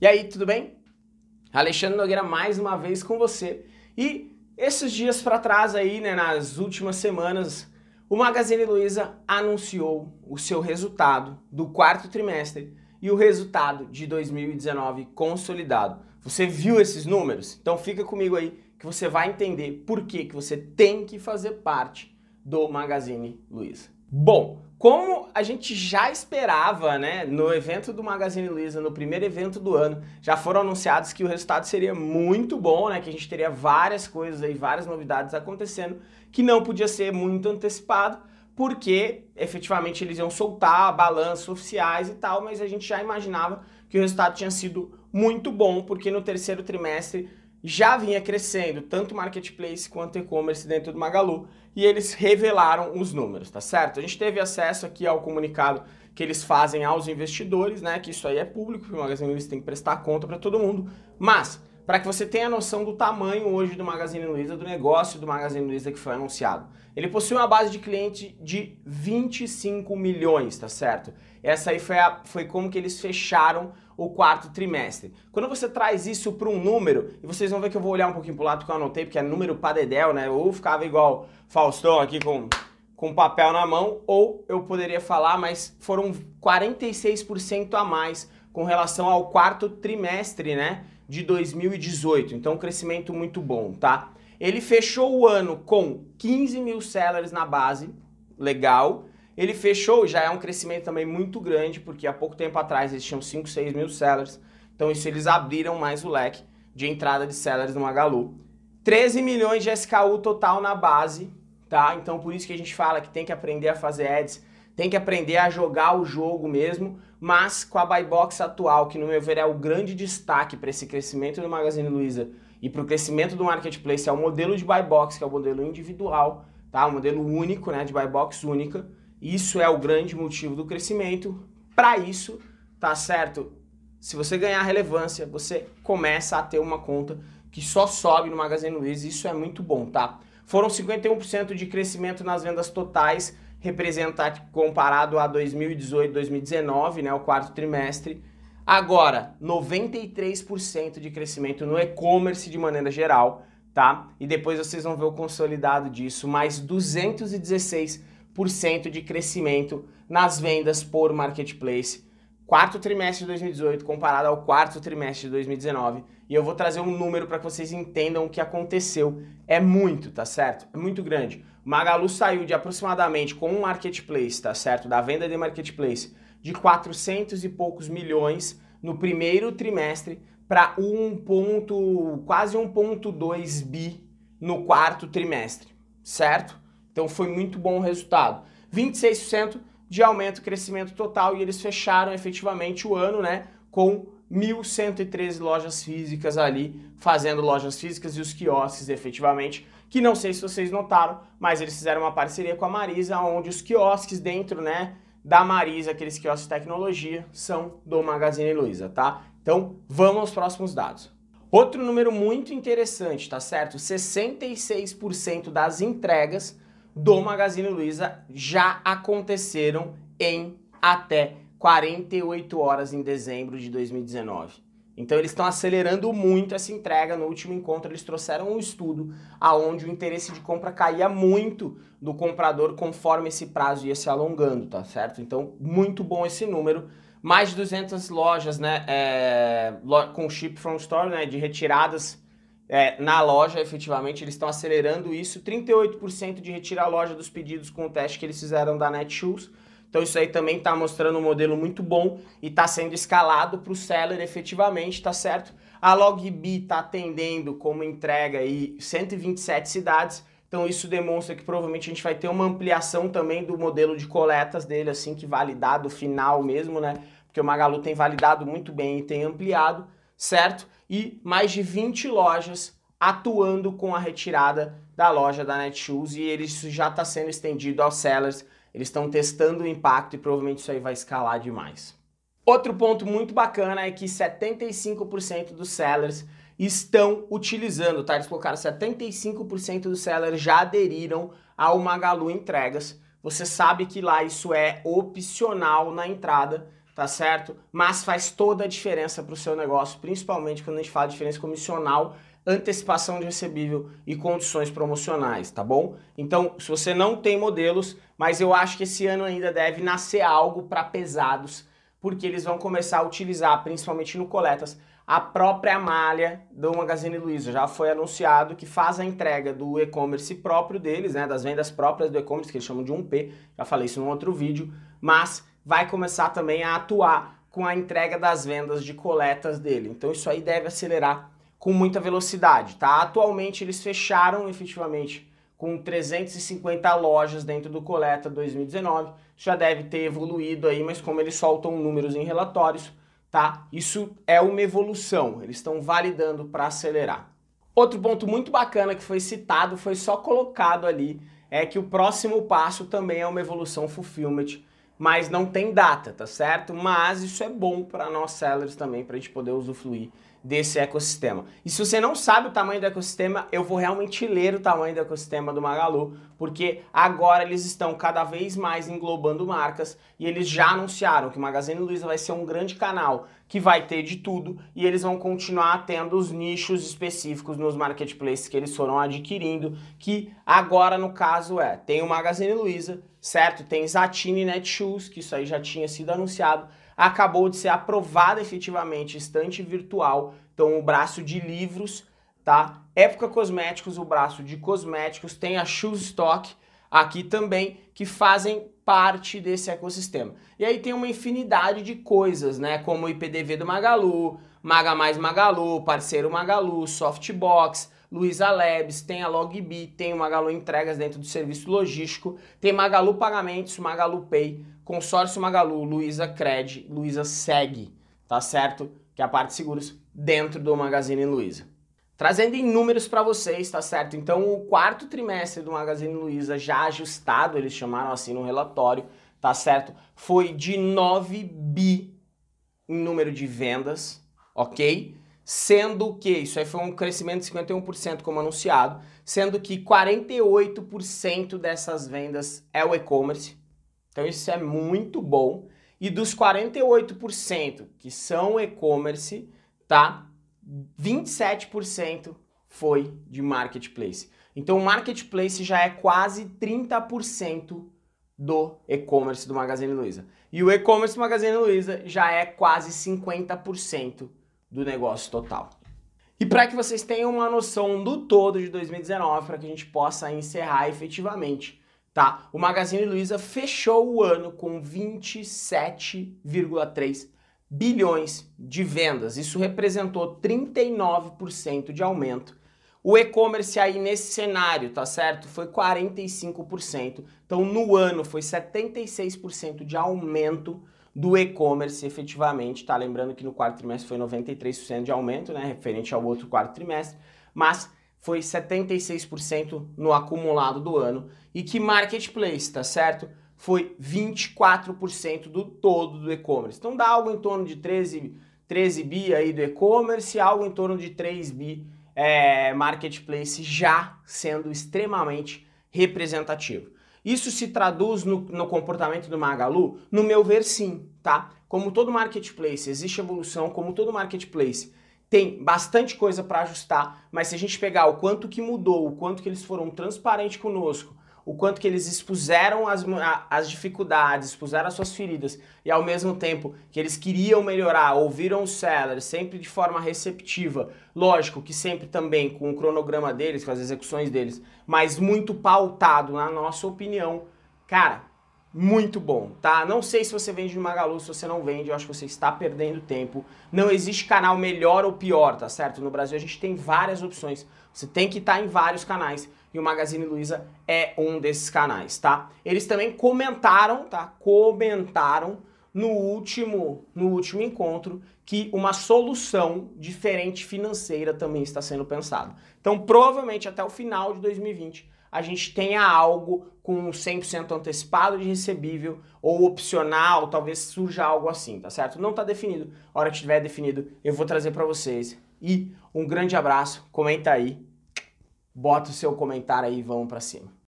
E aí, tudo bem? Alexandre Nogueira mais uma vez com você. E esses dias para trás aí, né, nas últimas semanas, o Magazine Luiza anunciou o seu resultado do quarto trimestre e o resultado de 2019 consolidado. Você viu esses números? Então fica comigo aí que você vai entender por que, que você tem que fazer parte do Magazine Luiza. Bom, como a gente já esperava, né, no evento do Magazine Luiza, no primeiro evento do ano, já foram anunciados que o resultado seria muito bom, né, que a gente teria várias coisas aí, várias novidades acontecendo, que não podia ser muito antecipado, porque efetivamente eles iam soltar balanços oficiais e tal, mas a gente já imaginava que o resultado tinha sido muito bom, porque no terceiro trimestre já vinha crescendo, tanto marketplace quanto e-commerce dentro do Magalu, e eles revelaram os números, tá certo? A gente teve acesso aqui ao comunicado que eles fazem aos investidores, né? Que isso aí é público, que o Magazine Luiza tem que prestar conta para todo mundo. Mas, para que você tenha noção do tamanho hoje do Magazine Luiza, do negócio do Magazine Luiza que foi anunciado. Ele possui uma base de cliente de 25 milhões, tá certo? Essa aí foi, a, foi como que eles fecharam o quarto trimestre. Quando você traz isso para um número, e vocês vão ver que eu vou olhar um pouquinho para o lado que eu anotei, porque é número padedel, né? Ou ficava igual Faustão aqui com, com papel na mão, ou eu poderia falar, mas foram 46% a mais com relação ao quarto trimestre, né? De 2018. Então, um crescimento muito bom, tá? Ele fechou o ano com 15 mil sellers na base, legal. Ele fechou, já é um crescimento também muito grande, porque há pouco tempo atrás eles tinham 5, 6 mil sellers. Então isso eles abriram mais o leque de entrada de sellers no Magalu. 13 milhões de SKU total na base, tá? Então por isso que a gente fala que tem que aprender a fazer ads, tem que aprender a jogar o jogo mesmo, mas com a buy box atual, que no meu ver é o grande destaque para esse crescimento do Magazine Luiza e para o crescimento do marketplace, é o modelo de buy box, que é o modelo individual, tá? O modelo único, né, de buy box única. Isso é o grande motivo do crescimento. Para isso, tá certo? Se você ganhar relevância, você começa a ter uma conta que só sobe no Magazine Luiza. Isso é muito bom, tá? Foram 51% de crescimento nas vendas totais, representado comparado a 2018, 2019, né, o quarto trimestre. Agora, 93% de crescimento no e-commerce de maneira geral, tá? E depois vocês vão ver o consolidado disso, mais 216 de crescimento nas vendas por marketplace. Quarto trimestre de 2018 comparado ao quarto trimestre de 2019. E eu vou trazer um número para que vocês entendam o que aconteceu. É muito, tá certo? É muito grande. Magalu saiu de aproximadamente com um marketplace, tá certo? Da venda de marketplace de 400 e poucos milhões no primeiro trimestre para 1 ponto, quase 1.2 bi no quarto trimestre, certo? Então foi muito bom o resultado. 26% de aumento, crescimento total e eles fecharam efetivamente o ano, né, com 1.113 lojas físicas ali, fazendo lojas físicas e os quiosques efetivamente, que não sei se vocês notaram, mas eles fizeram uma parceria com a Marisa, onde os quiosques dentro, né, da Marisa, aqueles quiosques de tecnologia, são do Magazine Luiza, tá? Então, vamos aos próximos dados. Outro número muito interessante, tá certo? 66% das entregas do Magazine Luiza já aconteceram em até 48 horas em dezembro de 2019. Então eles estão acelerando muito essa entrega. No último encontro eles trouxeram um estudo aonde o interesse de compra caía muito do comprador conforme esse prazo ia se alongando, tá certo? Então muito bom esse número. Mais de 200 lojas, né, é, com chip from store, né, de retiradas é, na loja, efetivamente, eles estão acelerando isso. 38% de retirar a loja dos pedidos com o teste que eles fizeram da Netshoes. Então isso aí também está mostrando um modelo muito bom e está sendo escalado para o seller efetivamente, tá certo? A Logbi está atendendo como entrega aí 127 cidades, então isso demonstra que provavelmente a gente vai ter uma ampliação também do modelo de coletas dele, assim que validado final mesmo, né? Porque o Magalu tem validado muito bem e tem ampliado, certo? e mais de 20 lojas atuando com a retirada da loja da Netshoes e isso já está sendo estendido aos sellers. Eles estão testando o impacto e provavelmente isso aí vai escalar demais. Outro ponto muito bacana é que 75% dos sellers estão utilizando, tá? Eles colocaram 75% dos sellers já aderiram ao Magalu Entregas. Você sabe que lá isso é opcional na entrada, tá certo? Mas faz toda a diferença para o seu negócio, principalmente quando a gente fala de diferença comissional, antecipação de recebível e condições promocionais, tá bom? Então, se você não tem modelos, mas eu acho que esse ano ainda deve nascer algo para pesados, porque eles vão começar a utilizar, principalmente no coletas, a própria malha do Magazine Luiza. Já foi anunciado que faz a entrega do e-commerce próprio deles, né, das vendas próprias do e-commerce, que eles chamam de 1P, já falei isso num outro vídeo, mas vai começar também a atuar com a entrega das vendas de coletas dele. Então isso aí deve acelerar com muita velocidade, tá? Atualmente eles fecharam efetivamente com 350 lojas dentro do Coleta 2019. Já deve ter evoluído aí, mas como eles soltam números em relatórios, tá? Isso é uma evolução, eles estão validando para acelerar. Outro ponto muito bacana que foi citado, foi só colocado ali, é que o próximo passo também é uma evolução fulfillment, mas não tem data, tá certo? Mas isso é bom para nós sellers também, para a gente poder usufruir desse ecossistema. E se você não sabe o tamanho do ecossistema, eu vou realmente ler o tamanho do ecossistema do Magalu, porque agora eles estão cada vez mais englobando marcas e eles já anunciaram que o Magazine Luiza vai ser um grande canal que vai ter de tudo e eles vão continuar tendo os nichos específicos nos marketplaces que eles foram adquirindo, que agora no caso é, tem o Magazine Luiza, certo? Tem Zatini Netshoes, que isso aí já tinha sido anunciado, acabou de ser aprovada efetivamente estante virtual, então o braço de livros, tá? Época Cosméticos, o braço de cosméticos, tem a Shoes Stock aqui também, que fazem parte desse ecossistema. E aí tem uma infinidade de coisas, né? Como o IPDV do Magalu, Maga Mais Magalu, Parceiro Magalu, Softbox, Luiza Labs, tem a Logbi, tem o Magalu Entregas dentro do serviço logístico, tem Magalu Pagamentos, Magalu Pay, Consórcio Magalu, Luiza Cred, Luiza Seg, tá certo? Que é a parte de seguros dentro do Magazine Luiza. Trazendo em números para vocês, tá certo? Então, o quarto trimestre do Magazine Luiza já ajustado, eles chamaram assim no relatório, tá certo? Foi de 9 bi em número de vendas, ok? Sendo que, isso aí foi um crescimento de 51% como anunciado, sendo que 48% dessas vendas é o e-commerce, então isso é muito bom. E dos 48% que são e-commerce, tá? 27% foi de marketplace. Então o marketplace já é quase 30% do e-commerce do Magazine Luiza. E o e-commerce do Magazine Luiza já é quase 50% do negócio total. E para que vocês tenham uma noção do todo de 2019, para que a gente possa encerrar efetivamente tá? O Magazine Luiza fechou o ano com 27,3 bilhões de vendas. Isso representou 39% de aumento. O e-commerce aí nesse cenário, tá certo? Foi 45%. Então no ano foi 76% de aumento do e-commerce efetivamente, tá? Lembrando que no quarto trimestre foi 93% de aumento, né, referente ao outro quarto trimestre, mas foi 76% no acumulado do ano e que marketplace, tá certo? Foi 24% do todo do e-commerce. Então dá algo em torno de 13, 13 bi aí do e-commerce, algo em torno de 3 bi é, marketplace já sendo extremamente representativo. Isso se traduz no, no, comportamento do Magalu? No meu ver, sim, tá? Como todo marketplace, existe evolução, como todo marketplace, tem bastante coisa para ajustar, mas se a gente pegar o quanto que mudou, o quanto que eles foram transparentes conosco, o quanto que eles expuseram as, as dificuldades, expuseram as suas feridas e ao mesmo tempo que eles queriam melhorar, ouviram os sellers sempre de forma receptiva, lógico que sempre também com o cronograma deles, com as execuções deles, mas muito pautado na nossa opinião, cara, muito bom, tá? Não sei se você vende no Magalu, se você não vende, eu acho que você está perdendo tempo. Não existe canal melhor ou pior, tá certo? No Brasil a gente tem várias opções. Você tem que estar tá em vários canais e o Magazine Luiza é um desses canais, tá? Eles também comentaram, tá? Comentaram no último, no último encontro que uma solução diferente financeira também está sendo pensada. Então, provavelmente até o final de 2020 a gente tenha algo com 100% antecipado de recebível ou opcional, talvez surja algo assim, tá certo? Não está definido. A hora que estiver definido, eu vou trazer para vocês. E um grande abraço, comenta aí, bota o seu comentário aí vamos para cima.